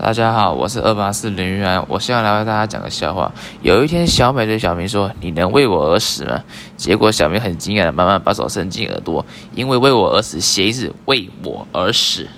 大家好，我是二八四林玉安，我现在来为大家讲个笑话。有一天，小美对小明说：“你能为我而死吗？”结果小明很惊讶的慢慢把手伸进耳朵，因为“为我而死”谐音是“为我而死”。